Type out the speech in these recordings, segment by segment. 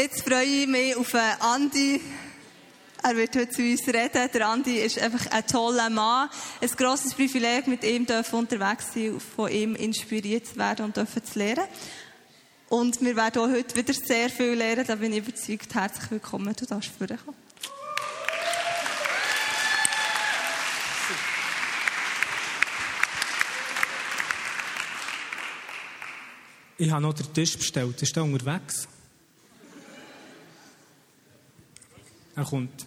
jetzt freue ich mich auf Andi. Er wird heute zu uns reden. Der Andi ist einfach ein toller Mann. Ein grosses Privileg, mit ihm unterwegs zu sein, von ihm inspiriert zu werden und zu lernen. Und wir werden auch heute wieder sehr viel lernen, da bin ich überzeugt. Herzlich willkommen, du darfst vorkommen. Ich habe noch den Tisch bestellt. Ist der unterwegs? Er kommt.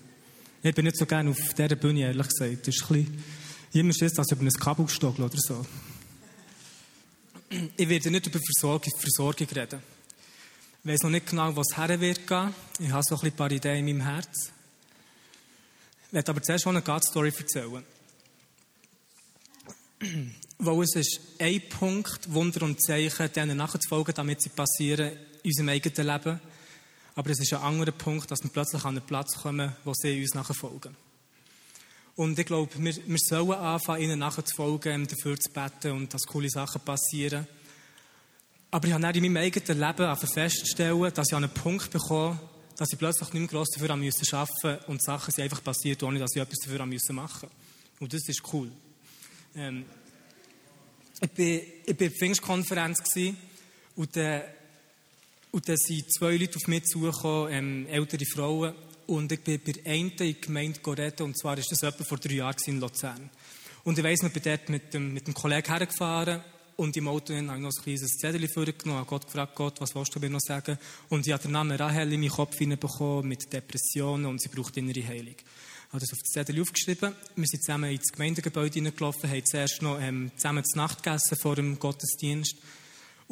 Ich bin nicht so gerne auf dieser Bühne, ehrlich gesagt. Das ist ein bisschen, immer ist das, über ein Kabel gestockelt oder so. Ich werde nicht über Versorgung, Versorgung reden. Ich weiß noch nicht genau, was her wird gehen. Ich habe so ein paar Ideen in meinem Herz. Ich werde aber zuerst eine God-Story erzählen. Weil es ist ein Punkt, Wunder und Zeichen, denen nachzufolgen, damit sie passieren in unserem eigenen Leben. Aber es ist ein anderer Punkt, dass wir plötzlich an einen Platz kommen, wo sie uns nachfolgen. Und ich glaube, wir, wir sollen anfangen, ihnen nachzufolgen, dafür zu beten und dass coole Sachen passieren. Aber ich habe dann in meinem eigenen Leben feststellen, dass ich an einen Punkt bekomme, dass ich plötzlich nicht mehr gross dafür arbeiten musste und Sachen sind einfach passiert, ohne dass ich etwas dafür machen musste. Und das ist cool. Ähm, ich war in der Pfingstkonferenz und dann, und dann sind zwei Leute auf mich zugekommen, ähm, ältere Frauen. Und ich bin bei einer in der Gemeinde reden, und zwar war das etwa vor drei Jahren in Luzern. Und ich weiss, ich bin dort mit dem, mit dem Kollegen hergefahren und im Auto habe ich noch ein kleines Zettel vorgenommen, habe Gott gefragt, Gott, was willst du mir noch sagen? Und ich habe den Namen Rahel in meinen Kopf hineinbekommen mit Depressionen und sie braucht innere Heilung habe das auf den Zettel aufgeschrieben. Wir sind zusammen ins Gemeindegebäude hineingelaufen, haben zuerst noch ähm, zusammen zu Nacht gegessen vor dem Gottesdienst.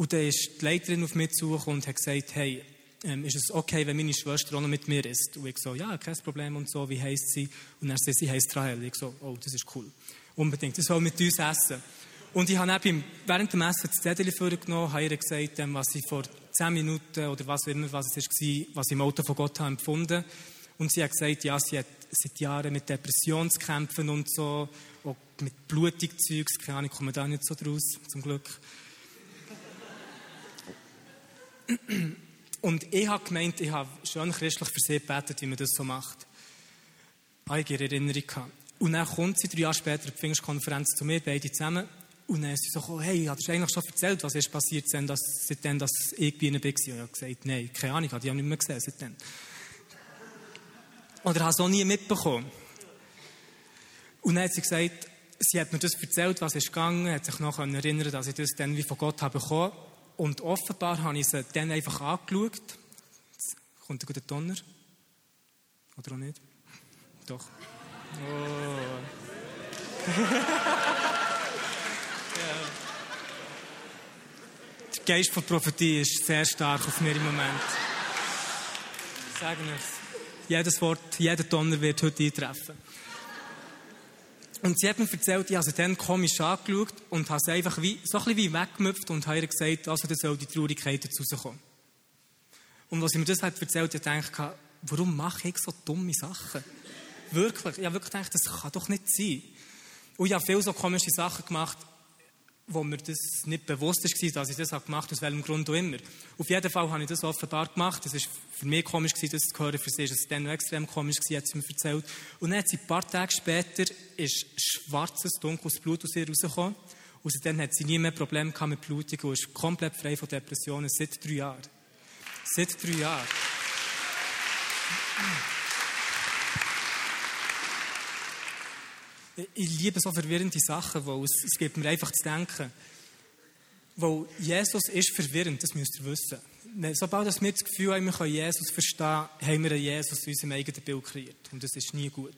Und dann ist die Leiterin auf mich zugekommen und hat gesagt, hey, ähm, ist es okay, wenn meine Schwester auch noch mit mir ist? Und ich so, ja, kein Problem und so, wie heisst sie? Und er sagt, sie heisst Rahel. Ich so, oh, das ist cool. Unbedingt, sie soll mit uns essen. Und ich habe dann während dem Essen das Zettel vorgenommen, habe ihr gesagt, ähm, was ich vor zehn Minuten oder was immer was es war, was ich im Auto von Gott habe empfunden. Und sie hat gesagt, ja, sie hat seit Jahren mit Depressionen zu kämpfen und so, auch mit Blutigzeugs, keine Ahnung, ich komme da nicht so draus, zum Glück. Und ich habe gemeint, ich habe schon christlich für sie gebetet, wie man das so macht. Habe ich ihre Erinnerung gehabt. Und dann kommt sie drei Jahre später die Pfingstkonferenz zu mir, beide zusammen. Und dann ist sie so, hey, hast du eigentlich schon erzählt, was ist passiert, seitdem dass ich bei ihnen war? Und ich habe gesagt, nein, keine Ahnung, ich habe die nicht mehr gesehen seitdem. Oder habe es auch nie mitbekommen. Und dann hat sie gesagt, sie hat mir das erzählt, was ist gegangen, hat sich noch erinnern dass ich das dann wie von Gott habe bekommen. Und offenbar habe ich sie dann einfach angeschaut. Jetzt kommt ein guter Donner. Oder auch nicht? Doch. Oh. Der Geist von Prophetie ist sehr stark auf mir im Moment. Sagen wir es jedes Wort, jeder Donner wird heute eintreffen. Und sie hat mir erzählt, ich habe sie dann komisch angeschaut und habe sie einfach wie, so ein bisschen wie weggemüpft und habe ihr gesagt, also da soll die Traurigkeit dazu rauskommen. Und als sie mir das hat erzählt, ich gedacht, warum mache ich so dumme Sachen? Wirklich. Ich habe wirklich gedacht, das kann doch nicht sein. Und ich habe viele so komische Sachen gemacht, wo mir das nicht bewusst war, dass ich das gemacht habe, aus welchem Grund auch immer. Auf jeden Fall habe ich das offenbar gemacht. Das war für mich komisch, das zu hören. Für sie war es dann noch extrem komisch, hat sie mir erzählt. Und dann hat sie ein paar Tage später ist schwarzes, dunkles Blut aus ihr rausgekommen. Und seitdem hat sie nie mehr Probleme mit Blutung und ist komplett frei von Depressionen seit drei Jahren. Seit drei Jahren. Ich liebe so verwirrende Sachen, weil es, es gibt mir einfach zu denken. Weil Jesus ist verwirrend, das müsst ihr wissen. Sobald wir das Gefühl haben, wir können Jesus verstehen, haben wir einen Jesus in unserem eigenen Bild kreiert. Und das ist nie gut.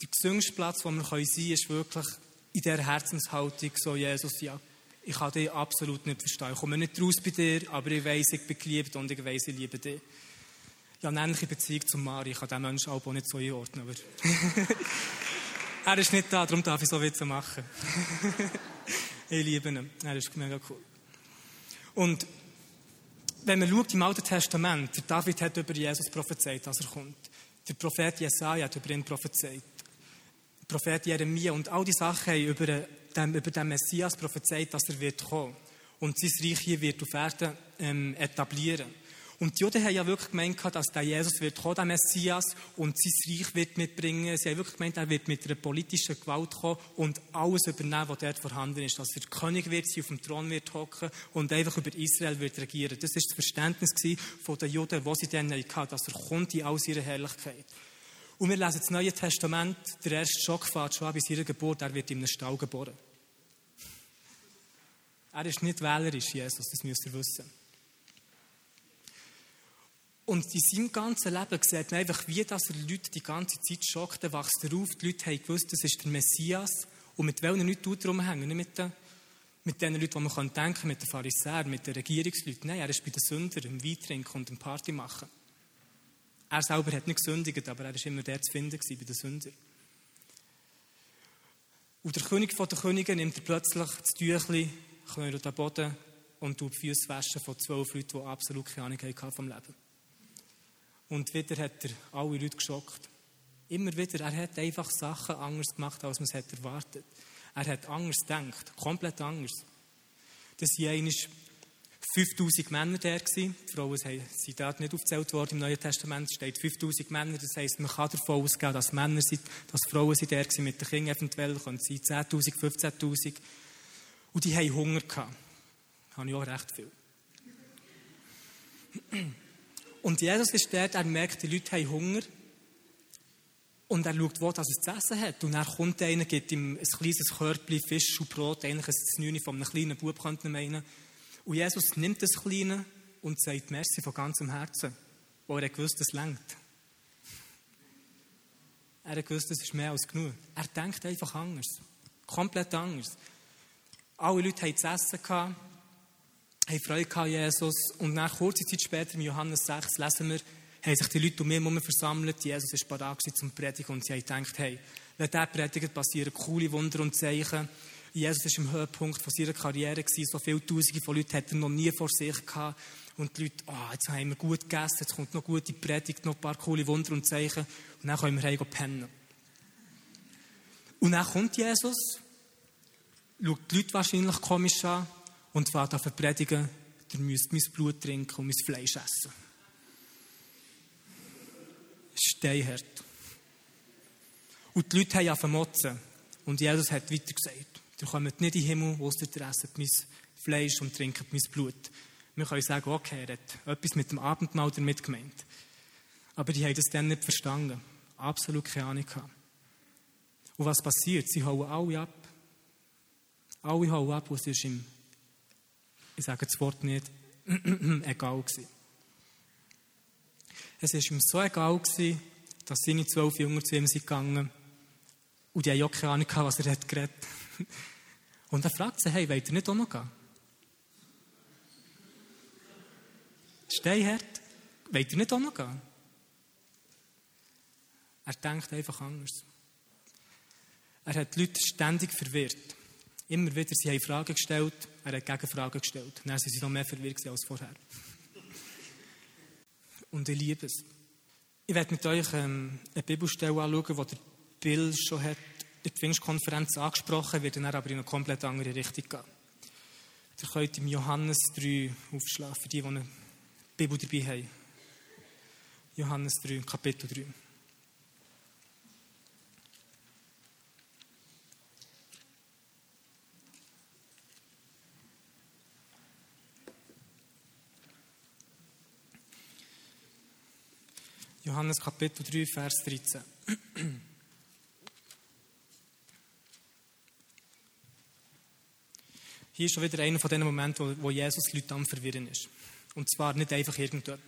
Der gesüngste Platz, wo wir sein können, ist wirklich in dieser Herzenshaltung, so Jesus, ja, ich kann dich absolut nicht verstehen. Ich komme nicht raus bei dir, aber ich weiß, ich bin geliebt und ich weiß, ich liebe dich. Ich habe eine ähnliche Beziehung zu Mari. Ich kann diesen Menschen auch nicht so einordnen. Aber Er ist nicht da, darum darf ich so Witze machen. ich liebe ihn. Er ist mega cool. Und wenn man schaut im Alten Testament, der David hat über Jesus prophezeit, dass er kommt. Der Prophet Jesaja hat über ihn prophezeit. Der Prophet Jeremia und all die Sachen haben über den, über den Messias prophezeit, dass er wird kommen. Und sein Reich hier wird auf Erden ähm, etablieren. Und die Juden haben ja wirklich gemeint, dass der Jesus wird kommen, der Messias, und sein Reich wird mitbringen. Sie haben wirklich gemeint, er wird mit einer politischen Gewalt kommen und alles übernehmen, was dort vorhanden ist. Dass er König wird sein, auf dem Thron wird hocken und einfach über Israel wird regieren. Das ist das Verständnis von den Juden, was sie dann hatten, dass er kommt in all seiner Herrlichkeit. Und wir lesen das Neue Testament, der erste Schock fährt schon bei seiner Geburt, er wird in einem Stall geboren. Er ist nicht wählerisch, Jesus, das müsst ihr wissen. Und in seinem ganzen Leben sieht man einfach, wie das er Leute die ganze Zeit schockt, dann wächst auf. Die Leute haben gewusst, das ist der Messias. Und mit welchen Leuten tut er rumhängen? Nicht mit den, mit den Leuten, die man denken kann, mit den Pharisäern, mit den Regierungsleuten. Nein, er ist bei den Sündern, im Weintrinken und im Party machen. Er selber hat nicht gesündigt, aber er war immer der zu finden bei den Sündern. Und der König der Könige nimmt er plötzlich das Tüchlein, knurrt den Boden und tut die Füße von zwölf Leuten, die absolut keine Ahnung hatten vom Leben. Und wieder hat er alle Leute geschockt. Immer wieder, er hat einfach Sachen anders gemacht, als man es erwartet. Er hat anders gedacht, komplett anders. Das waren einmal 5000 Männer da. Die Frauen sind dort nicht aufgezählt worden im Neuen Testament. Es steht 5000 Männer. Das heisst, man kann davon ausgehen, dass Männer sind, dass Frauen sind da mit den Kindern eventuell. Können sein 10.000, 15.000. Und die haben Hunger gehabt. Das habe ich auch recht viel. Und Jesus ist dort, er merkt, die Leute haben Hunger. Und er schaut, wo das es zu essen hat. Und er kommt einer, gibt ihm ein kleines Körbchen Fisch und Brot, eigentlich ein Znüni von einem kleinen Bub, könnte man meinen. Und Jesus nimmt das Kleine und sagt Merci von ganzem Herzen, wo er gewusst, es längt. Er hat gewusst, es ist mehr als genug. Er denkt einfach anders. Komplett anders. Alle Leute hatten zu essen haben Freude an Jesus. Und nach kurzer Zeit später, im Johannes 6, lesen wir, haben sich die Leute um mich versammelt. Jesus war bereit zum Predigen und sie haben gedacht, hey, wenn der predigt, passieren coole Wunder und Zeichen. Jesus war im Höhepunkt von seiner Karriere, gewesen. so viele Tausende von Leuten hat er noch nie vor sich gehabt. Und die Leute, oh, jetzt haben wir gut gegessen, jetzt kommt noch gute Predigt, noch ein paar coole Wunder und Zeichen. Und dann können wir heim pennen. Und dann kommt Jesus, schaut die Leute wahrscheinlich komisch an und fährt an predigen, ihr müsst mein Blut trinken und mein Fleisch essen. Steinhart. Und die Leute haben ja vermotzen. Und Jesus hat weiter gesagt, ihr kommt nicht in den Himmel, wo ihr esset mein Fleisch und trinkt mein Blut. Wir können sagen, okay, er hat etwas mit dem Abendmahl damit gemeint. Aber die haben das dann nicht verstanden. Absolut keine Ahnung gehabt. Und was passiert? Sie hauen alle ab. Alle hauen ab, was ist im ich sage das Wort nicht, egal gewesen. Es war ihm so egal gewesen, dass seine zwölf Jünger zu ihm sind gegangen und die haben auch keine Ahnung was er hat geredet. Und er fragt sie, hey, wollt ihr nicht auch noch gehen? Steinhart, wollt ihr nicht auch noch gehen? Er denkt einfach anders. Er hat die Leute ständig verwirrt. Immer wieder, sie haben Fragen gestellt, er hat Gegenfragen gestellt. Dann sind sie noch mehr verwirrt als vorher. Und ich liebe es. Ich werde mit euch ähm, eine Bibelstelle anschauen, die der Bill schon hat in der Pfingstkonferenz angesprochen wird, dann aber in eine komplett andere Richtung gehen. Ihr könnt im Johannes 3 aufschlagen, für die, die eine Bibel dabei haben. Johannes 3, Kapitel 3. Johannes Kapitel 3, Vers 13. Hier ist schon wieder einer von den Momenten, wo, Jesus Leute am Verwirren ist. Und zwar nicht einfach irgendjemand.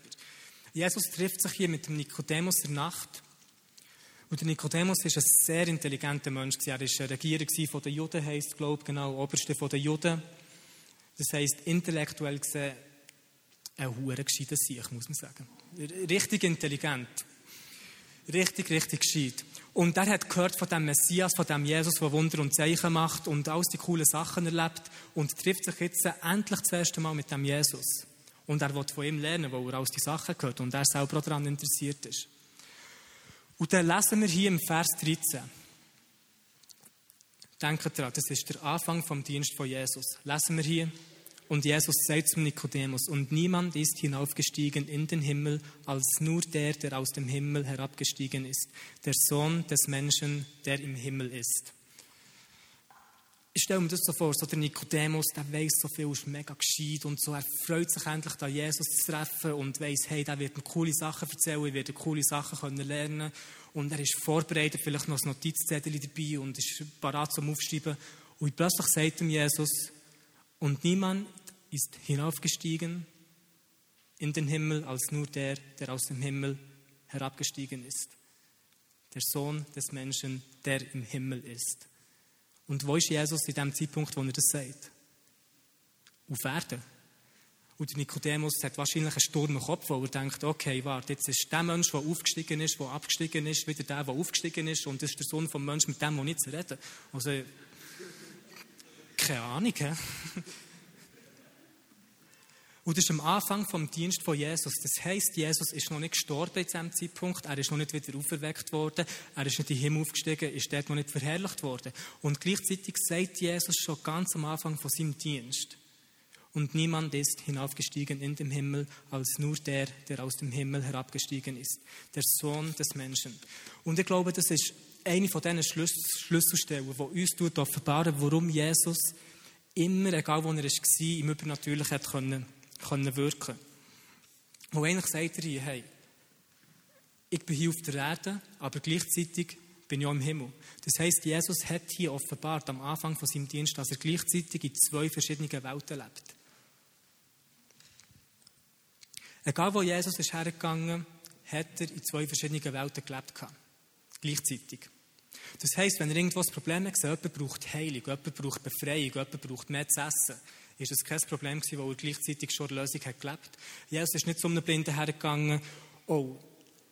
Jesus trifft sich hier mit dem Nikodemus in der Nacht. Und der Nikodemus ist ein sehr intelligenter Mensch. Er war Regierer von den Juden, heisst, glaube ich, genau, Oberste von den Juden. Das heisst, intellektuell gesehen, ein hure gescheiter Sieg, muss man sagen. Richtig intelligent. Richtig, richtig gescheit. Und er hat gehört von dem Messias, von dem Jesus, der Wunder und Zeichen macht und all die coolen Sachen erlebt und trifft sich jetzt endlich das erste Mal mit dem Jesus. Und er will von ihm lernen, wo er all die Sachen gehört und er selber daran interessiert ist. Und dann lesen wir hier im Vers 13. Denkt daran, das ist der Anfang vom Dienst von Jesus. Lesen wir hier Und Jesus sagt zum Nikodemus, und niemand ist hinaufgestiegen in den Himmel, als nur der, der aus dem Himmel herabgestiegen ist, der Sohn des Menschen, der im Himmel ist. Ich stelle mir das so vor, so der Nikodemus, der weiß so viel, ist mega gescheit und so, er freut sich endlich, da Jesus zu treffen und weiß, hey, der wird mir coole Sachen erzählen, ich werde coole Sachen können lernen. Und er ist vorbereitet, vielleicht noch ein Notizzettel dabei und ist parat zum Aufschreiben. Und plötzlich sagt ihm Jesus, und niemand ist hinaufgestiegen in den Himmel als nur der, der aus dem Himmel herabgestiegen ist. Der Sohn des Menschen, der im Himmel ist. Und wo ist Jesus in dem Zeitpunkt, wo er das sagt? Auf Erden. Und Nikodemus hat wahrscheinlich einen Sturm im Kopf, wo er denkt, okay, warte, jetzt ist der Mensch, der aufgestiegen ist, der abgestiegen ist, wieder der, der aufgestiegen ist, und das ist der Sohn vom Menschen, mit dem, der nicht zu reden. Also, keine Ahnung, hä? Und das ist am Anfang vom Dienst von Jesus. Das heißt, Jesus ist noch nicht gestorben in diesem Zeitpunkt. Er ist noch nicht wieder auferweckt worden. Er ist nicht in den Himmel aufgestiegen, ist dort noch nicht verherrlicht worden. Und gleichzeitig sagt Jesus schon ganz am Anfang von seinem Dienst. Und niemand ist hinaufgestiegen in den Himmel, als nur der, der aus dem Himmel herabgestiegen ist. Der Sohn des Menschen. Und ich glaube, das ist eine von diesen Schlüsselstellen, die uns offenbaren, warum Jesus immer, egal wo er war, im Übernatürlichen können können wirken Wo eigentlich sagt er hier, hey, ich bin hier auf der Erde, aber gleichzeitig bin ich auch im Himmel. Das heißt, Jesus hat hier offenbart am Anfang von seinem Dienst, dass er gleichzeitig in zwei verschiedenen Welten lebt. Egal wo Jesus ist hergegangen, hat er in zwei verschiedenen Welten gelebt. Gleichzeitig. Das heißt, wenn er irgendwo ein Problem hat, jemand braucht Heilung, jemand braucht Befreiung, jemand braucht mehr zu essen, ist das kein Problem gewesen, weil er gleichzeitig schon eine Lösung hat gelebt. Jesus ist nicht zu einem Blinden hergegangen, oh,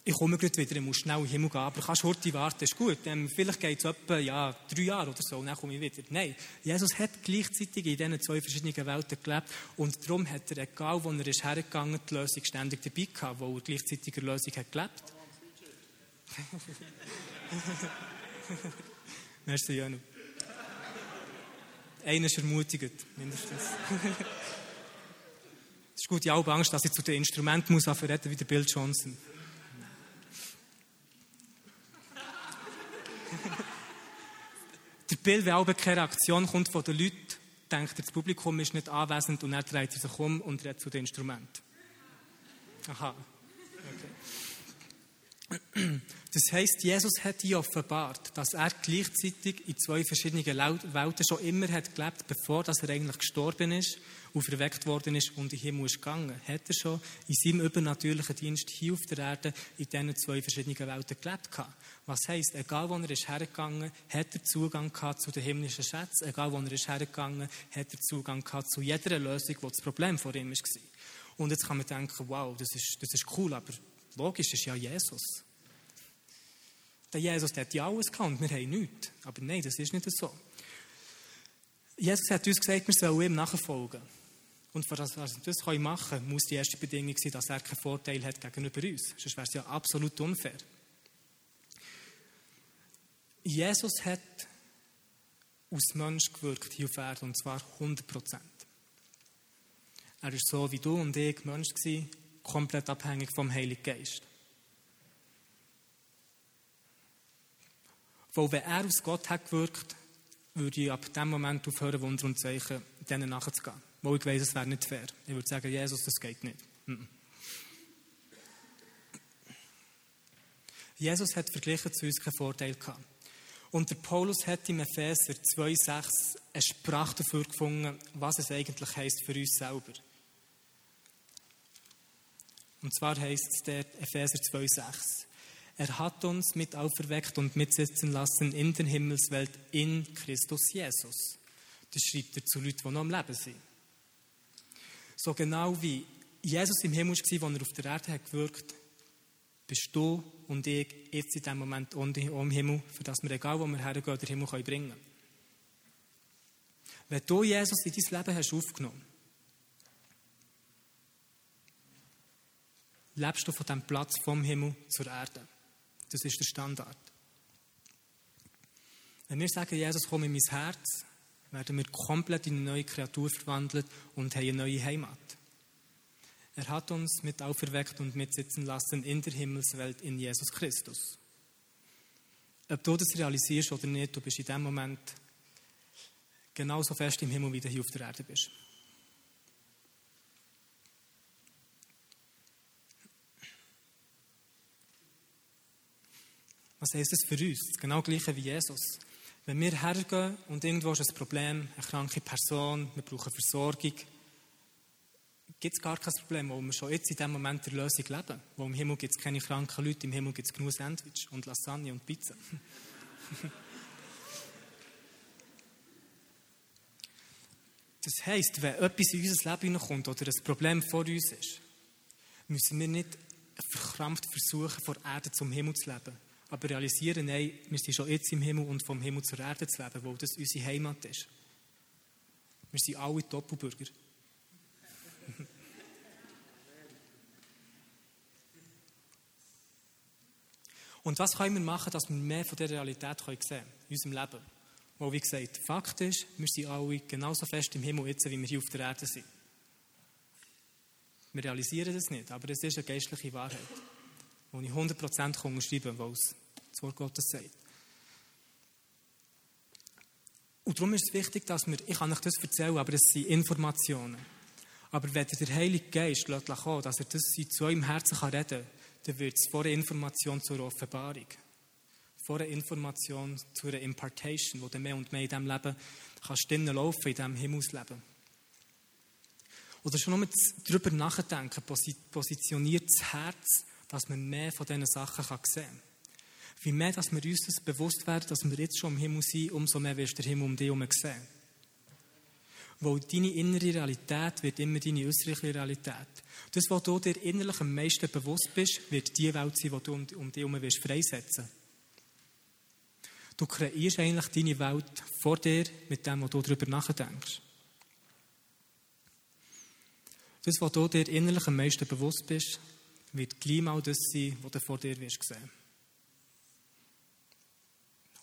ich komme gerade wieder, ich muss schnell in den Himmel gehen, aber kannst heute warten, ist gut. Ähm, vielleicht geht es etwa ja, drei Jahre oder so, dann komme ich wieder. Nein, Jesus hat gleichzeitig in diesen zwei verschiedenen Welten gelebt und darum hat er, egal wo er ist hergegangen, die Lösung ständig dabei gehabt, wo er gleichzeitig eine Lösung hat gelebt. Merci, Janu. Einer ist ermutigt, mindestens. Es ist gut, ich habe Angst, dass ich zu den Instrumenten muss reden wie der Bill Johnson. der Bill, wenn auch keine Reaktion kommt von den Leuten, denkt er, das Publikum ist nicht anwesend und er dreht sich um und redet zu den Instrumenten. Aha. Okay. Das heißt, Jesus hat hier offenbart, dass er gleichzeitig in zwei verschiedenen Welten schon immer hat gelebt, bevor dass er eigentlich gestorben ist, auferweckt worden ist und in den Himmel ist gegangen. Hat er schon in seinem übernatürlichen Dienst hier auf der Erde in diesen zwei verschiedenen Welten gelebt gehabt. Was heißt, egal wo er ist hergegangen, hat er Zugang gehabt zu den himmlischen Schätzen. Egal wo er ist hergegangen, hat er Zugang gehabt zu jeder Lösung, wo das Problem vor ihm war. Und jetzt kann man denken, wow, das ist, das ist cool, aber logisch ist ja Jesus. Der Jesus der hat ja alles gehabt wir haben nichts. Aber nein, das ist nicht so. Jesus hat uns gesagt, wir sollen ihm nachfolgen. Und für das, was wir das machen können, muss die erste Bedingung sein, dass er keinen Vorteil hat gegenüber uns. Sonst wäre es ja absolut unfair. Jesus hat aus Mensch gewirkt hier auf Erden, und zwar 100 Prozent. Er war so wie du und ich Mensch, gewesen, komplett abhängig vom Heiligen Geist. Weil wenn er aus Gott hat gewirkt, würde ich ab dem Moment aufhören, Wunder und Zeichen denen nachzugehen. Weil ich weiss, es wäre nicht fair. Ich würde sagen, Jesus, das geht nicht. Jesus hat verglichen zu uns keinen Vorteil gehabt. Und der Paulus hat im Epheser 2,6 eine Sprache dafür gefunden, was es eigentlich heisst für uns selber. Und zwar heisst es der Epheser 2,6. Er hat uns mit auferweckt und mitsitzen lassen in der Himmelswelt in Christus Jesus. Das schreibt er zu Leuten, die noch am Leben sind. So genau wie Jesus im Himmel war, als er auf der Erde hat gewirkt bist du und ich jetzt in diesem Moment im Himmel, für das wir, egal wo wir hergehen, den Himmel bringen können. Wenn du Jesus in dein Leben hast aufgenommen lebst du von diesem Platz vom Himmel zur Erde. Das ist der Standard. Wenn wir sagen, Jesus, komm in mein Herz, werden wir komplett in eine neue Kreatur verwandelt und haben eine neue Heimat. Er hat uns mit auferweckt und mitsitzen lassen in der Himmelswelt in Jesus Christus. Ob du das realisierst oder nicht, du bist in dem Moment genauso fest im Himmel, wie du hier auf der Erde bist. Was heisst das für uns? Das genau gleiche wie Jesus. Wenn wir hergehen und irgendwo ist ein Problem, eine kranke Person, wir brauchen Versorgung, gibt es gar kein Problem, weil wir schon jetzt in diesem Moment der Lösung leben. Weil im Himmel gibt es keine kranken Leute, im Himmel gibt es genug Sandwich und Lasagne und Pizza. Das heisst, wenn etwas in unser Leben hineinkommt oder ein Problem vor uns ist, müssen wir nicht verkrampft versuchen, vor Erde zum Himmel zu leben. Aber realisieren, nein, wir sind schon jetzt im Himmel und vom Himmel zur Erde zu leben, weil das unsere Heimat ist. Wir sind alle Doppelbürger. Und was können wir machen, dass wir mehr von der Realität sehen können in unserem Leben? Weil, wie gesagt, Fakt ist, wir sind alle genauso fest im Himmel jetzt, wie wir hier auf der Erde sind. Wir realisieren das nicht, aber es ist eine geistliche Wahrheit, die ich 100% unterschreiben kann, weil es das Wort Gottes sagt. Und darum ist es wichtig, dass wir, ich kann euch das erzählen, aber es sind Informationen. Aber wenn der Heilige Geist kommen dass er das zu eurem Herzen reden kann, dann wird es vor der Information zur Offenbarung. Vor der Information zu einer Impartation, wo du mehr und mehr in diesem Leben kannst laufen, in diesem Himmelsleben. Oder schon nur darüber nachdenken, positioniert das Herz, dass man mehr von diesen Sachen sehen kann. Wie mehr, dass wir uns das bewusst werden, dass wir jetzt schon im Himmel sind, umso mehr wirst du den Himmel um dich herum sehen. Weil deine innere Realität wird immer deine äußerliche Realität. Das, was du dir innerlich am meisten bewusst bist, wird die Welt sein, die du um, um dich herum wirst freisetzen Du kreierst eigentlich deine Welt vor dir mit dem, was du darüber nachdenkst. Das, was du dir innerlich am meisten bewusst bist, wird gleich mal das sein, was du vor dir wirst sehen.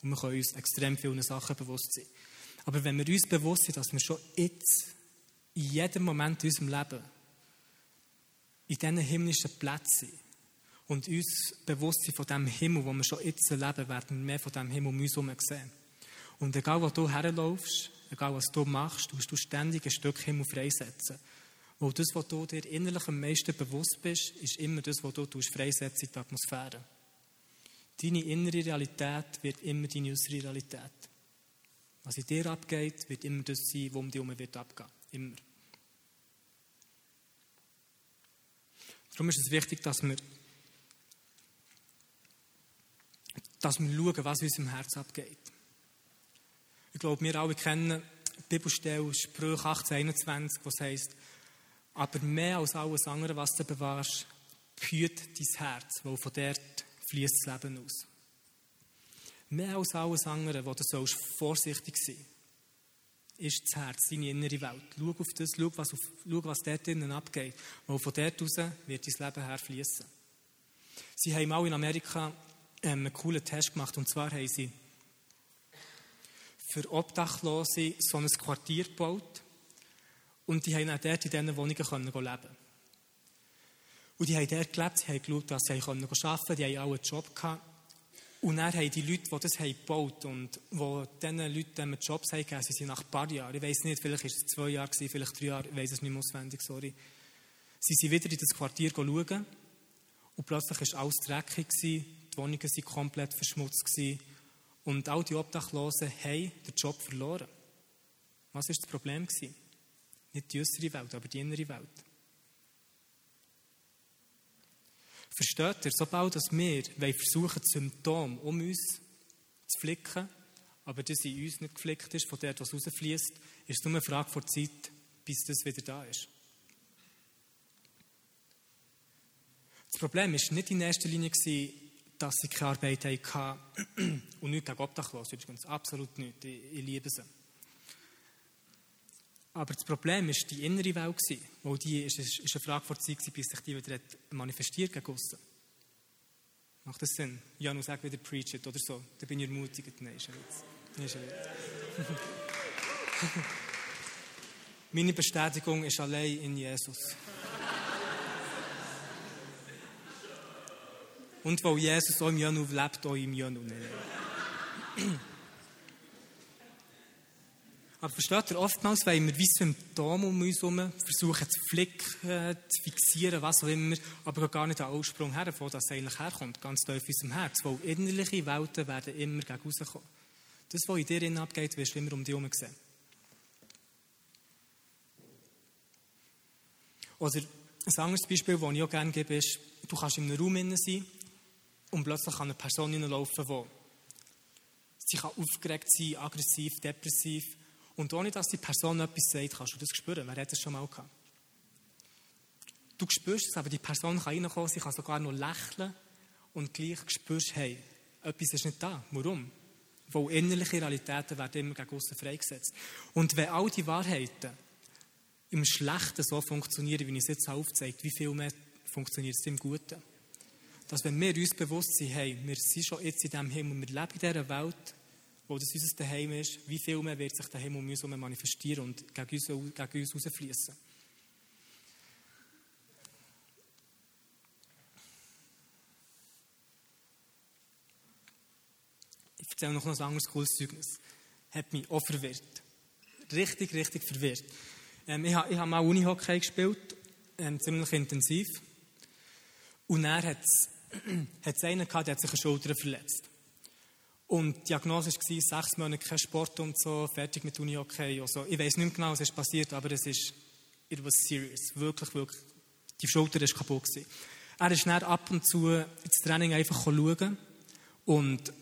Und wir können uns extrem viele Sachen bewusst sein. Aber wenn wir uns bewusst sind, dass wir schon jetzt, in jedem Moment in unserem Leben, in diesen himmlischen Plätzen sind und uns bewusst sind von dem Himmel, wo wir schon jetzt leben, werden wir mehr von dem Himmel um uns herum sehen. Und egal, wo du herlaufst, egal, was du machst, du du ständig ein Stück Himmel freisetzen. Weil das, was du dir innerlich am meisten bewusst bist, ist immer das, was du freisetzen in der Atmosphäre. Deine innere Realität wird immer deine äußere Realität. Was in dir abgeht, wird immer das sein, was um dich herum wird abgehen. Immer. Darum ist es wichtig, dass wir, dass wir schauen, was in unserem Herz abgeht. Ich glaube, wir alle kennen die Bibelstelle Sprüche 1821, was heißt, aber mehr als alles andere, was du bewahrst, behüt dein Herz, weil von dort fließt das Leben aus. Mehr als alles andere, wo du sollst vorsichtig sein ist das Herz, deine innere Welt. Schau auf das, schau, was, auf, schau, was dort drinnen abgeht. Weil von dort aus wird dein Leben herfließen. Sie haben auch in Amerika ähm, einen coolen Test gemacht. Und zwar haben sie für Obdachlose so ein Quartier gebaut. Und die haben auch dort in diesen Wohnungen können leben Und die haben dort gelebt, sie haben geschaut, dass sie arbeiten konnten, die haben auch einen Job gehabt. Und dann haben die Leute, die das haben gebaut und die diesen Leuten Jobs haben gegeben, sie sind nach ein paar Jahren, ich weiß nicht, vielleicht war es zwei Jahre, vielleicht drei Jahre, ich weiß es nicht mehr auswendig, sorry. Sie sind wieder in das Quartier schauen und plötzlich war alles dreckig, die Wohnungen waren komplett verschmutzt und all die Obdachlosen haben den Job verloren. Was war das Problem? Nicht die äußere Welt, aber die innere Welt. Versteht ihr, sobald wir versuchen, Symptome um uns zu flicken, aber das in uns nicht geflickt ist, von der, was rausfließt, ist es nur eine Frage von Zeit, bis das wieder da ist. Das Problem war nicht in erster Linie, dass sie keine Arbeit hatten und nicht gegen Obdachlose übrigens, absolut nicht, ich, ich liebe sie. Aber das Problem war die innere Welt, weil die ist, ist, ist eine Frage vor Zeit, bis sich die wieder manifestiert gegen. Macht das Sinn? Janus sagt wieder, preach it oder so. Da bin ich ermutigt. Nein, ist ein Witz. Ist ein Witz. Meine Bestätigung ist allein in Jesus. Und weil Jesus auch im Jönu lebt, auch im Jönu. Aber versteht ihr, oftmals wollen wir wie Symptome um uns herum versuchen zu flicken, zu fixieren, was auch immer, aber gar nicht an Aussprung her, wo das eigentlich herkommt, ganz tief in unserem Herz. Weil innerliche Welten werden immer gegen rauskommen. Das, was in dir abgeht, wirst du immer um dich herum sehen. Oder ein anderes Beispiel, das ich auch gerne gebe, ist, du kannst in einem Raum sein und plötzlich kann eine Person hineinlaufen, die sie kann aufgeregt sein, aggressiv, depressiv. Und ohne dass die Person etwas sagt, kannst du das spüren. Wer hat das schon mal gehabt? Du spürst es, aber die Person kann reinkommen, sie kann sogar noch lächeln und gleich spürst, hey, etwas ist nicht da. Warum? Weil innerliche Realitäten werden immer gegen außen freigesetzt. Und wenn all die Wahrheiten im Schlechten so funktionieren, wie ich es jetzt aufzeige, wie viel mehr funktioniert es im Guten? Dass wenn wir uns bewusst sind, hey, wir sind schon jetzt in diesem Himmel, wir leben in dieser Welt, wo das unser Daheim ist, wie viel mehr wird sich Himmel um uns manifestieren und gegen uns, gegen uns rausfließen. Ich erzähle noch ein anderes cooles Zeugnis. Hat mich auch verwirrt. Richtig, richtig verwirrt. Ähm, ich habe hab mal Unihockey gespielt, ähm, ziemlich intensiv. Und er hat es einen gehabt, der hat sich eine Schulter verletzt. Und die Diagnose war, sechs Monate kein Sport und so, fertig mit Unihockey. Also, ich weiß nicht mehr genau, was ist passiert, aber es ist, it was serious. Wirklich, wirklich. Die Schulter war kaputt. Gewesen. Er ist dann ab und zu ins Training einfach schauen und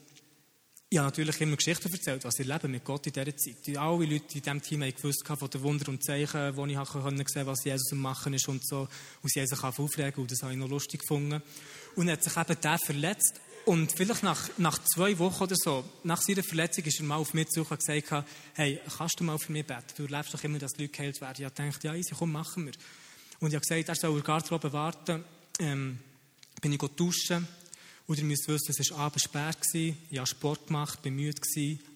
ich habe natürlich immer Geschichten erzählt, was ich lebe mit Gott in dieser Zeit. Alle Leute in diesem Team haben gewusst von den Wunder und Zeichen, wo ich sehen konnte, was Jesus am Machen ist und so. Und sie haben sich aufregen und das habe ich noch lustig gefunden. Und er hat sich eben der verletzt. Und vielleicht nach, nach zwei Wochen oder so, nach seiner Verletzung, ist er mal auf mich zu und gesagt, hey, kannst du mal für mich beten? Du lebst doch immer, dass die Leute geheilt werden. Ich habe gedacht, ja, easy, komm, machen wir. Und ich habe gesagt, er soll in der Garderobe warten. Ähm, bin ich duschen und ihr müsst wissen, es war abends spät, ich habe Sport gemacht, war müde,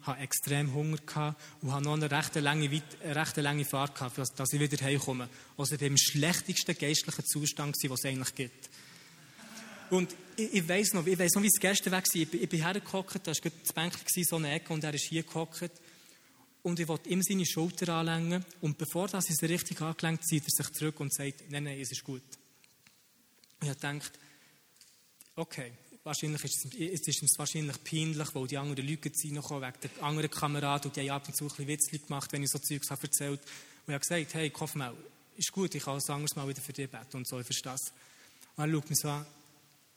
hatte extrem Hunger gehabt und hatte noch eine recht lange, recht lange Fahrt, gehabt, dass ich wieder heimkomme. Also ich war schlechtesten geistlichen Zustand, den es eigentlich gibt. Und ich, ich weiss noch, ich weiss noch, wie es gestern war. Ich, ich bin hergehockt, da war das Bänkchen so eine Ecke und er ist hier gehockt. Und ich wollte ihm seine Schulter anlängen. Und bevor das ist richtig angelenkt, zieht er sich zurück und sagt, nein, nein, es ist gut. Und ich gedacht, okay, Wahrscheinlich ist es, ist es wahrscheinlich peinlich, weil die anderen Leute reinkommen, wegen der anderen Kameraden, und die haben ab und zu ein bisschen Witzchen gemacht, wenn ich so Zeugs habe erzählt. Und ich habe gesagt, hey, mal, ist gut, ich kann es anderes Mal wieder für dich beten und so, ich verstehe das. Und er schaut mich so an,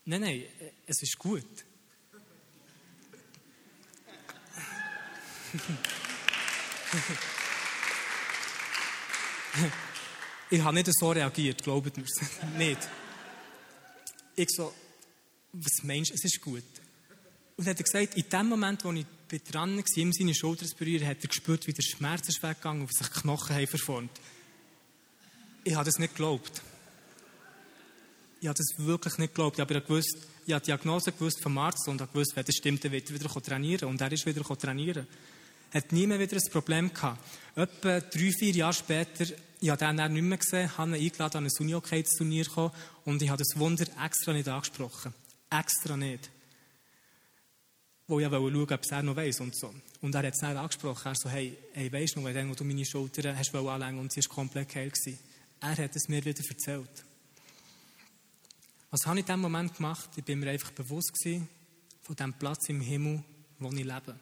nein, nein, es ist gut. ich habe nicht so reagiert, glaubt mir nicht. Ich so, was meinst du, es ist gut? Und dann hat er gesagt, in dem Moment, wo ich dran war, ihm seine Schulter zu berühren, hat er gespürt, wie der Schmerz ist weggegangen und wie sich die Knochen haben verformt. Ich habe das nicht geglaubt. Ich habe das wirklich nicht geglaubt. Aber ich, wusste, ich habe die Diagnose gewusst vom Arzt und habe gewusst, wenn das stimmt, dann wird er wieder trainieren. Und er ist wieder trainieren. Er hat nie mehr wieder ein Problem gehabt. Etwa drei, vier Jahre später, ich habe ihn dann nicht mehr gesehen, habe ihn eingeladen, an ein Uni-Turnier zu kommen und ich habe das Wunder extra nicht angesprochen. Extra nicht. Wo ich schauen, ob es er noch weiss und so. Und er hat es dann angesprochen. Er so, hey, hey weisst du noch, wenn du meine Schulter hast anlängen und sie war komplett heil gewesen. Er hat es mir wieder erzählt. Was habe ich in diesem Moment gemacht? Ich bin mir einfach bewusst gewesen, von dem Platz im Himmel, wo ich lebe.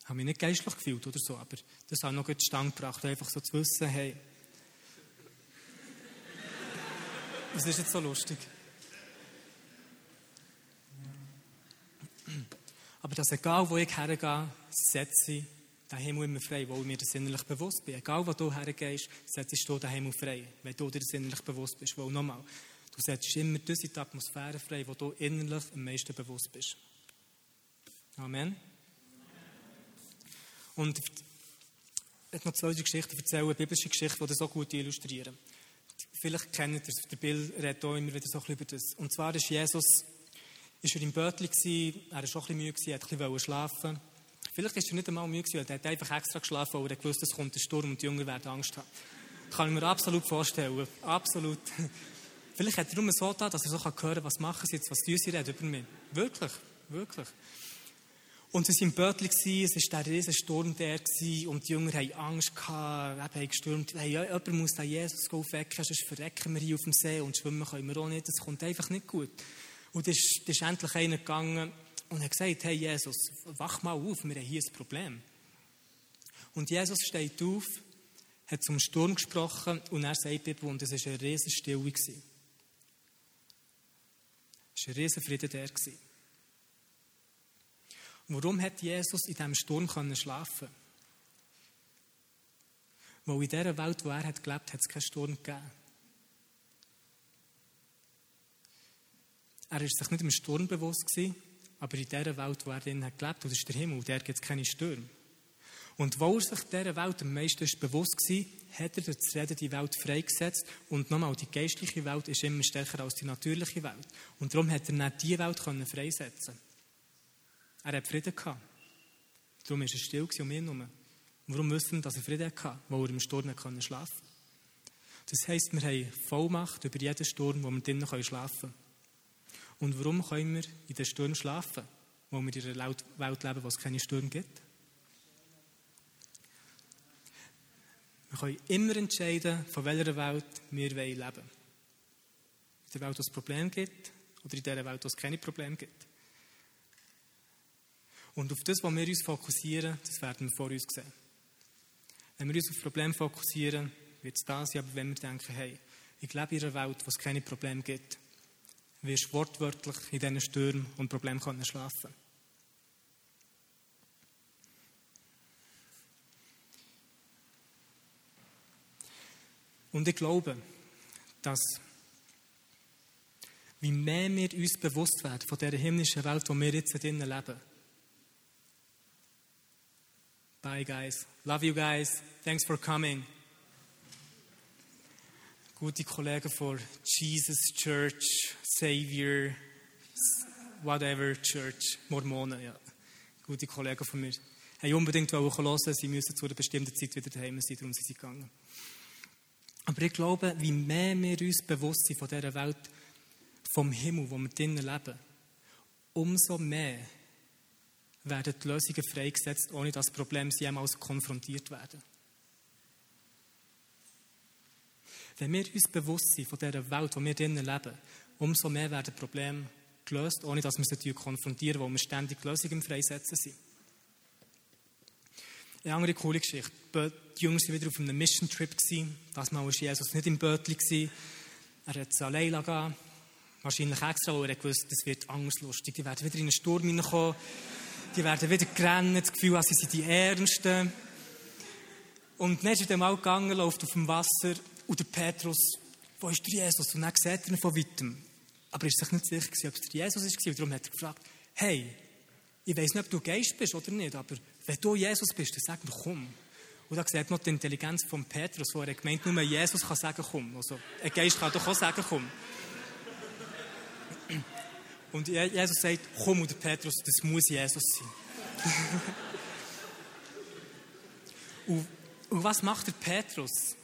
Ich habe mich nicht geistlich gefühlt oder so, aber das hat noch gut Stand gebracht, einfach so zu wissen, hey, was ist jetzt so lustig? Aber dass egal, wo ich hergehe, setze ich den Himmel immer frei, ich mir das innerlich bewusst bin. Egal, wo du hergehst, setzt du den Himmel frei, wenn du dir das innerlich bewusst bist. Weil nochmal, du setzt immer diese Atmosphäre frei, wo du innerlich am meisten bewusst bist. Amen. Und ich möchte noch zwei Geschichten erzählen, eine biblische Geschichte, die das so gut illustrieren. Vielleicht kennt ihr es, der Bill redet auch immer wieder so ein über das. Und zwar ist Jesus ist er im Bötli, er war schon ein bisschen müde, er wollte ein bisschen schlafen. Vielleicht ist er nicht einmal müde gewesen, er hat einfach extra geschlafen, weil er wusste, es kommt ein Sturm und die Jünger werden Angst haben. Kann ich mir absolut vorstellen. Absolut. Vielleicht hat er nur so da, dass er so hören kann, was machen sie jetzt, was tun sie über mich. Wirklich, wirklich. Und sie waren im Bötli, es war der riesen Sturm der und die Jünger hatten Angst, gehabt, haben gestürmt, hey, jemand muss den Jesus aufwecken, sonst verrecken wir hier auf dem See und schwimmen können wir auch nicht, das kommt einfach nicht gut. Und dann ist, ist endlich einer gegangen und hat gesagt, hey Jesus, wach mal auf, wir haben hier ein Problem. Und Jesus steht auf, hat zum Sturm gesprochen und er sagt und es war eine riesen Stille. Es war ein riesen Frieden der. Warum hat Jesus in diesem Sturm schlafen Weil in dieser Welt, wo er hat gelebt hat, es keinen Sturm gegeben. Er war sich nicht im Sturm bewusst, aber in dieser Welt, wo er drin hat gelebt, und das ist der Himmel, der gibt es keine Stürme. Und wo er sich dieser Welt am meisten bewusst war, hat er das Reden die Welt freigesetzt. Und nochmal, die geistliche Welt ist immer stärker als die natürliche Welt. Und darum hat er nicht diese Welt freisetzen können. Er hat Frieden gehabt. Darum war er still um ihn herum. Warum wissen wir, dass er Frieden hatte? Weil er im Sturm schlafen konnte. Das heisst, wir haben Vollmacht über jeden Sturm, wo wir drinnen schlafen können. Und warum können wir in den Sturm schlafen? Weil wir in einer Welt leben, wo es keine Sturm gibt. Wir können immer entscheiden, von welcher Welt wir leben wollen. In der Welt, wo es Probleme gibt, oder in der Welt, wo es keine Probleme gibt. Und auf das, was wir uns fokussieren, das werden wir vor uns sehen. Wenn wir uns auf Probleme fokussieren, wird es da sein, aber wenn wir denken, hey, ich lebe in einer Welt, wo es keine Probleme gibt, wirst du wortwörtlich in diesen Stürmen und Problemen können schlafen. Und ich glaube, dass wie mehr wir uns bewusst werden von dieser himmlischen Welt, wo wir jetzt drinnen leben, Bye, guys. Love you guys. Thanks for coming. Gute Kollegen von Jesus Church, Savior, whatever Church, Mormonen, ja. Gute Kollegen von mir. Haben unbedingt hören, sie müssen zu einer bestimmten Zeit wieder daheim sein, darum sind sie gegangen. Aber ich glaube, wie mehr wir uns bewusst sind von dieser Welt, vom Himmel, wo wir drinnen leben, umso mehr werden die Lösungen freigesetzt, ohne dass Probleme jemals konfrontiert werden. Wenn wir uns bewusst sind von dieser Welt, in der wir drinnen leben, umso mehr werden Probleme gelöst, ohne dass wir sie konfrontieren, weil wir ständig Lösungen freisetzen sind. Eine andere coole Geschichte. Die Jungs waren wieder auf einem Mission Trip. Das Mal war Jesus nicht im Bötli. Er hat es alleine gehen. Wahrscheinlich extra, weil er wusste, es wird angstlustig. Die werden wieder in einen Sturm hineinkommen. Die werden wieder gerannt, das Gefühl, sie sind die Ernsten. Und dann ist er dann mal gegangen, läuft auf dem Wasser und der Petrus, wo ist der Jesus? Und dann sieht er ihn von weitem. Aber er ist sich nicht sicher, ob es der Jesus war. Und darum hat er gefragt, hey, ich weiß nicht, ob du Geist bist oder nicht, aber wenn du Jesus bist, dann sag mir, komm. Und da sieht man die Intelligenz von Petrus, wo er gemeint nur Jesus kann sagen, komm. Also, ein Geist kann doch auch sagen, komm. Und Jesus sagt, komm, und Petrus, das muss Jesus sein. und, und, was macht der Petrus?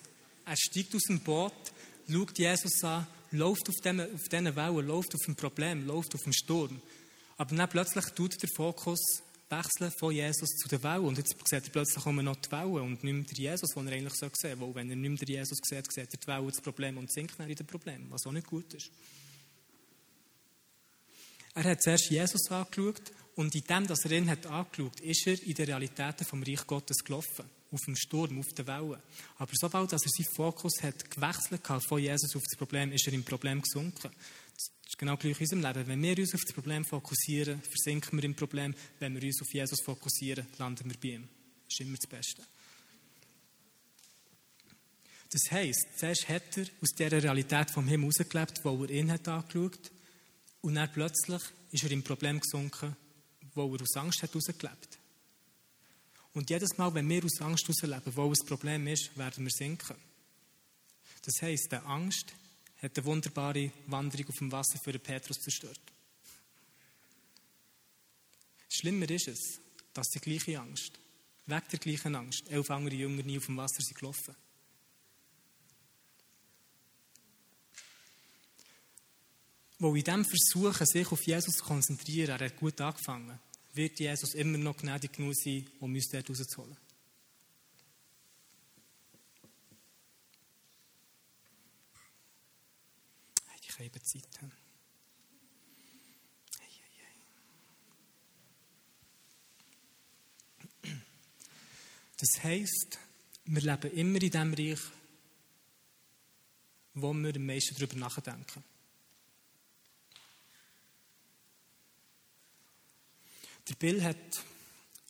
Er steigt aus dem Boot, schaut Jesus an, läuft auf diesen, auf Wellen, läuft auf ein Problem, läuft auf einen Sturm. Aber dann plötzlich tut der Fokus wechseln von Jesus zu der Welle. Und jetzt sieht er plötzlich nur noch die Welle und nicht mehr Jesus, den er eigentlich so sehen Weil wenn er nicht mehr Jesus sieht, sieht er die Welle das Problem und sinkt dann in das Problem, was auch nicht gut ist. Er hat zuerst Jesus angeschaut und in dem, dass er ihn hat angeschaut, ist er in den Realitäten vom Reich Gottes gelaufen. Auf dem Sturm, auf der Welle. Aber sobald er seinen Fokus hat gewechselt hat von Jesus auf das Problem, ist er im Problem gesunken. Das ist genau gleich in unserem Leben. Wenn wir uns auf das Problem fokussieren, versinken wir im Problem. Wenn wir uns auf Jesus fokussieren, landen wir bei ihm. Das ist immer das Beste. Das heisst, zuerst hat er aus dieser Realität vom Himmel rausgelebt, wo er ihn hat angeschaut und dann plötzlich ist er im Problem gesunken, wo er aus Angst hat herausgelebt. Und jedes Mal, wenn wir aus Angst herausleben, wo ein Problem ist, werden wir sinken. Das heisst, die Angst hat eine wunderbare Wanderung auf dem Wasser für den Petrus zerstört. Schlimmer ist es, Das ist die gleiche Angst. Weg der gleichen Angst. Elf andere Jünger nie auf dem Wasser sind gelaufen. Wo in diesem Versuchen, sich auf Jesus zu konzentrieren, er hat gut angefangen, wird Jesus immer noch gnädig genug sein, um uns dort rauszuholen. Ich habe eben Zeit. Das heisst, wir leben immer in dem Reich, wo wir am meisten darüber nachdenken. Der Bill hat,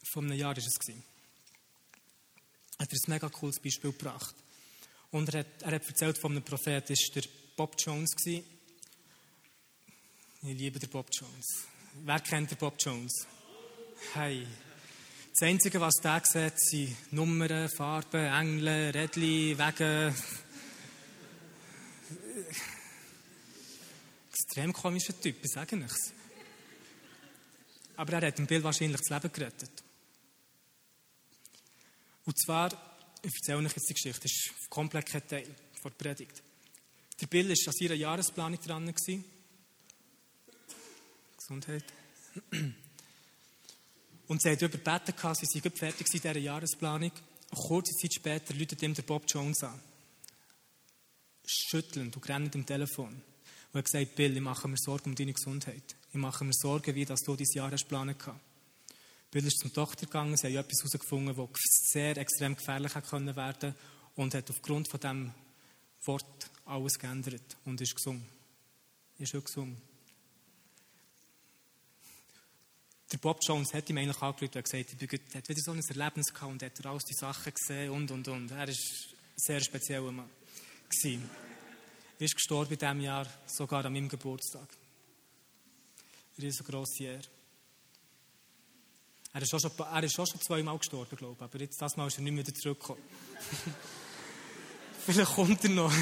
vor einem Jahr ist es hat er ein mega cooles Beispiel gebracht. Und er hat, er hat erzählt von einem Prophet, das war Bob Jones. Gewesen. Ich liebe den Bob Jones. Wer kennt den Bob Jones? Hey. Das Einzige, was der sieht, sind Nummern, Farben, Engel, Rädchen, Wege. Extrem komischer Typ, ich sage nichts. Aber er hat dem Bill wahrscheinlich das Leben gerettet. Und zwar, ich erzähle euch jetzt die Geschichte, das ist komplett kein Teil der Predigt. Der Bill war an seiner Jahresplanung dran. Gesundheit. Und sie haben darüber gebeten, sie seien fertig in dieser Jahresplanung. Kurze Zeit später läutet ihm der Bob Jones an. Schüttelnd und rennend am Telefon. Und er hat gesagt, Bill, ich mache mir Sorgen um deine Gesundheit. Ich mache mir Sorgen, wie dass du dein Jahr hast planen kannst. Bill ist zum Doktor gegangen, sie haben etwas herausgefunden, das sehr extrem gefährlich werden konnte und hat aufgrund von diesem Wort alles geändert und ist gesungen. Ist schon gesungen. Der Bob Jones hat ihm eigentlich angeschaut und gesagt, er hat wieder so ein Erlebnis gehabt und hat alles die Sachen gesehen und, und, und. Er war ein sehr spezieller Mann. Ist gestorben in diesem Jahr, sogar an meinem Geburtstag. Riesengroße Ehre. Er ist, auch schon, er ist auch schon zweimal gestorben, glaube ich, aber jetzt, das Mal ist er nicht mehr zurückgekommen. Vielleicht kommt er noch.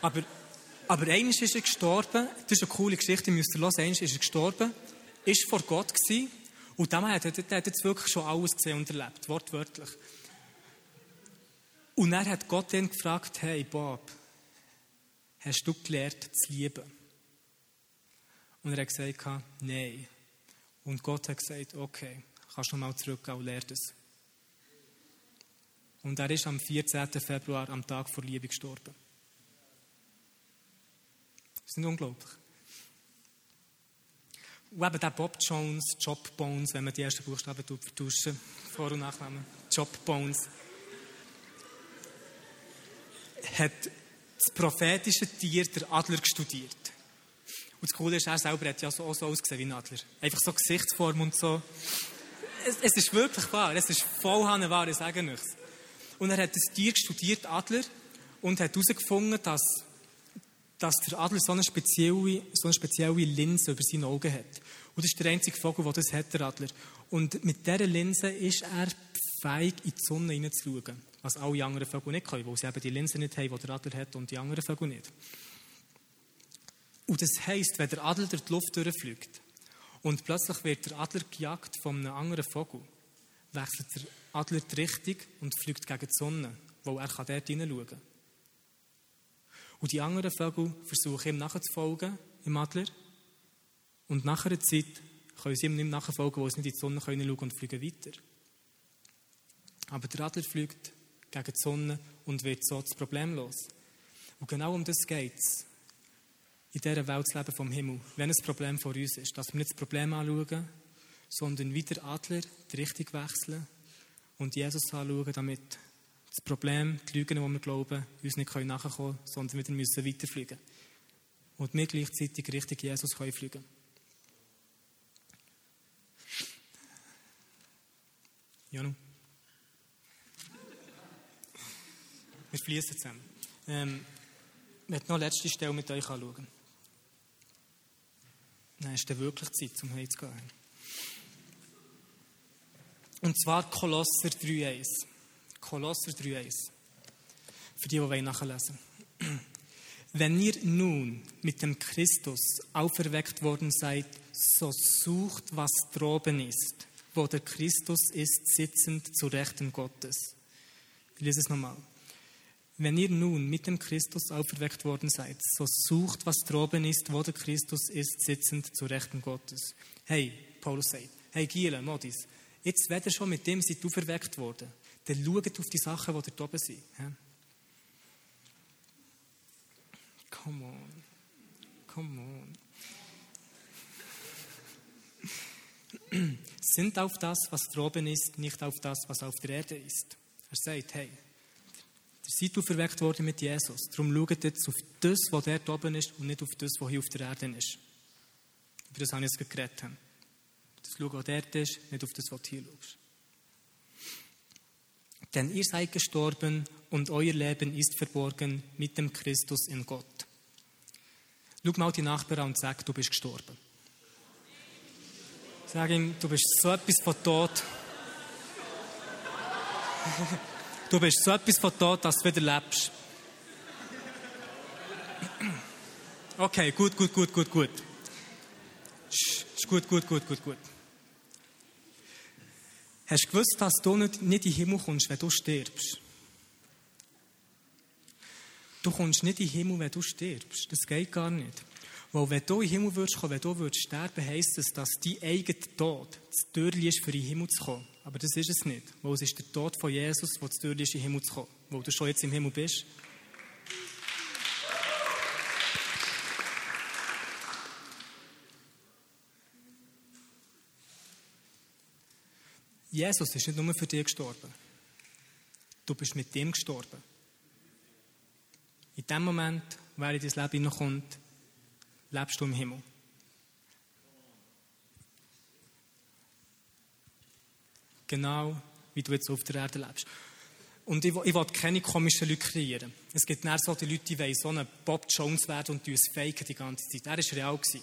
aber aber eines ist er gestorben, das ist eine coole Geschichte, ihr müsst hören, eines ist er gestorben, ist vor Gott gewesen, und dann hat er, der hat jetzt wirklich schon alles gesehen und erlebt, wortwörtlich. Und er hat Gott dann gefragt, hey Bob, hast du gelernt zu lieben? Und er hat gesagt, nein. Und Gott hat gesagt, okay, kannst du mal zurückgehen und lern es. Und er ist am 14. Februar, am Tag vor Liebe, gestorben. Das ist unglaublich. Und eben der Bob Jones, Job Bones, wenn man die ersten Buchstaben vertuschen, Vor- und Nachnamen, Job Bones, hat das prophetische Tier, der Adler, studiert. Und das Coole ist, er selber hat ja so, auch so ausgesehen wie ein Adler. Einfach so Gesichtsform und so. Es, es ist wirklich wahr, es ist voll wahr, ich sage nichts. Und er hat das Tier studiert, Adler, und hat herausgefunden, dass dass der Adler so eine spezielle, so eine spezielle Linse über seine Augen hat. Und das ist der einzige Vogel, der das hat, der Adler. Und mit dieser Linse ist er fähig, in die Sonne hineinzuschauen. Was alle anderen Vögel nicht können, weil sie eben die Linse nicht haben, die der Adler hat und die anderen Vögel nicht. Und das heisst, wenn der Adler durch die Luft durchfliegt und plötzlich wird der Adler gejagt von einem anderen Vogel, wechselt der Adler die Richtung und fliegt gegen die Sonne, weil er dort hineinschauen kann. Und die anderen Vögel versuchen ihm nachzufolgen, im Adler. Und nach einer Zeit können sie ihm nicht nachfolgen, weil sie nicht in die Sonne schauen können und fliegen weiter. Aber der Adler fliegt gegen die Sonne und wird so das Problem. Und genau um das geht es. In dieser Welt zu leben vom Himmel. Wenn ein Problem vor uns ist, dass wir nicht das Problem anschauen, sondern wie der Adler die Richtung wechseln und Jesus anschauen, damit das Problem, die Lügen, die wir glauben, uns nicht nachkommen können, sondern wieder müssen weiterfliegen Und wir gleichzeitig Richtung Jesus können fliegen Janu? Wir fließen zusammen. Ähm, ich möchte noch eine letzte Stelle mit euch anschauen. Dann ist es wirklich Zeit, zum heimzugehen. Und zwar Kolosser 3,1. Kolosser 3,1. Für die, die nachlesen wollen. Wenn ihr nun mit dem Christus auferweckt worden seid, so sucht, was droben ist, wo der Christus ist, sitzend zu Rechten Gottes. Ich lese es nochmal. Wenn ihr nun mit dem Christus auferweckt worden seid, so sucht, was droben ist, wo der Christus ist, sitzend zu Rechten Gottes. Hey, Paulus sagt, hey Giele, Modis, jetzt, wenn schon mit dem seid auferweckt worden, dann schaut auf die Sachen, die dort oben sind. Come on. Come on. Sind auf das, was droben ist, nicht auf das, was auf der Erde ist. Er sagt, hey, seid auferweckt worden mit Jesus. Darum schaut jetzt auf das, was dort oben ist und nicht auf das, was hier auf der Erde ist. Über das habe ich jetzt geredet. Das schauen, was dort ist, nicht auf das, was du hier schaust. Denn ihr seid gestorben und euer Leben ist verborgen mit dem Christus in Gott. Schau mal die Nachbarn an und sag, du bist gestorben. Sag ihm, du bist so etwas von tot. Du bist so etwas von tot, dass du wieder lebst. Okay, gut, gut, gut, gut, gut. Ist gut, gut, gut, gut, gut. Hast du gewusst, dass du nicht, nicht in den Himmel kommst, wenn du stirbst? Du kommst nicht in den Himmel, wenn du stirbst. Das geht gar nicht. Weil wenn du in den Himmel würdest kommen, wenn du würdest sterben, heisst es, dass dein eigener Tod das Türchen ist, für in den Himmel zu kommen. Aber das ist es nicht. Weil es ist der Tod von Jesus, der das Türchen ist, in den Himmel zu kommen. Weil du schon jetzt im Himmel bist. Jesus ist nicht nur für dich gestorben. Du bist mit dem gestorben. In dem Moment, während dein Leben hineinkommt, lebst du im Himmel. Genau wie du jetzt auf der Erde lebst. Und ich, ich will keine komischen Leute kreieren. Es gibt dann so die Leute, die wollen so einen Bob Jones werden und uns faken die ganze Zeit. Er war real. Gewesen.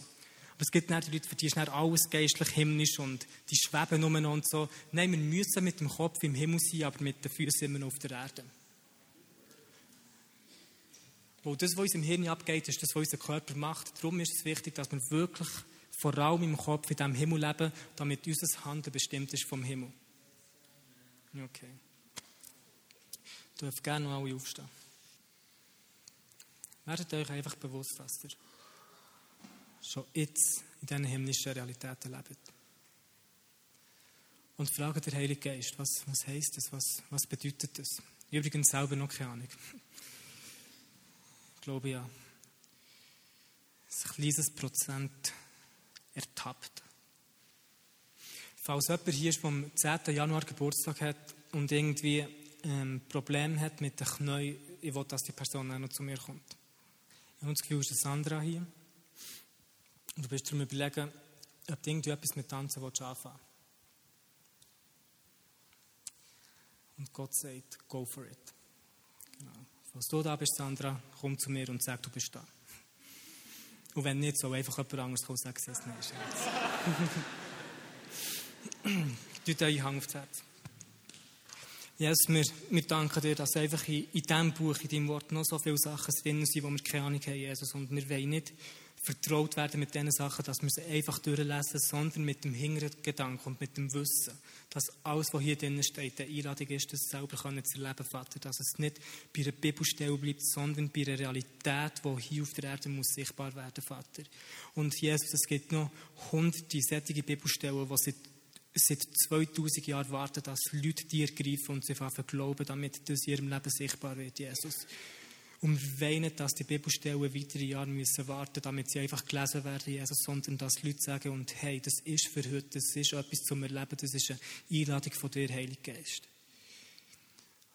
Aber es gibt dann die Leute, für die ist alles geistlich himmlisch und die schweben noch und so. Nein, wir müssen mit dem Kopf im Himmel sein, aber mit den Füßen immer noch auf der Erde. Weil das, was uns im Hirn abgeht, ist das, was unser Körper macht. Darum ist es wichtig, dass wir wirklich vor allem im Kopf in diesem Himmel leben, damit unser Handeln bestimmt ist vom Himmel. Okay. Du dürft gerne noch alle aufstehen. Werdet euch einfach bewusst, dass ihr schon jetzt in diesen himmlischen Realitäten lebt. Und fragt der Heilige Geist, was, was heisst das, was, was bedeutet das? Übrigens selber noch keine Ahnung. Ich glaube ja. Ein kleines Prozent ertappt. Falls jemand hier ist, der am 10. Januar Geburtstag hat und irgendwie ähm, Probleme hat mit den Knien, ich will, dass die Person auch noch zu mir kommt. Ich habe das Gefühl, ist Sandra hier. Und du bist darum überlegen, ob du irgendwie etwas mit Tanzen willst anfangen Und Gott sagt, go for it. Falls du da bist, Sandra, komm zu mir und sag, du bist da. Und wenn nicht, soll einfach jemand anderes kommen und sagen, es nicht. Tut euch Hang aufs Herz. Jesus, wir, wir danken dir, dass einfach in, in diesem Buch, in deinem Wort noch so viele Sachen drin sind, wo wir keine Ahnung haben, Jesus. Und wir wollen nicht vertraut werden mit diesen Sachen, dass wir sie einfach durchlesen, sondern mit dem Hintergedanken und mit dem Wissen, dass alles, was hier drin steht, eine Einladung ist, das selber zu erleben, Vater. Dass es nicht bei einer Bibelstelle bleibt, sondern bei einer Realität, die hier auf der Erde muss sichtbar werden, Vater. Und Jesus, es gibt noch hunderte solche Bibelstellen, die seit seit 2000 Jahren warten, dass Leute dir greifen und sie einfach glauben, damit das in ihrem Leben sichtbar wird, Jesus und weinen, dass die Bibelstellen weitere Jahre müssen warten damit sie einfach gelesen werden, Jesus, sondern dass Leute sagen, und hey, das ist für heute, das ist etwas zum Erleben, das ist eine Einladung von dir, Heiliger Geist.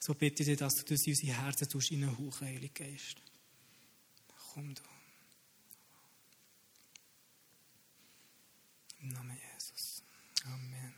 So bitte ich dich, dass du das in unsere Herzen tust, in einen Hauch, Heiliger Geist. Komm da. Im Namen Jesus. Amen.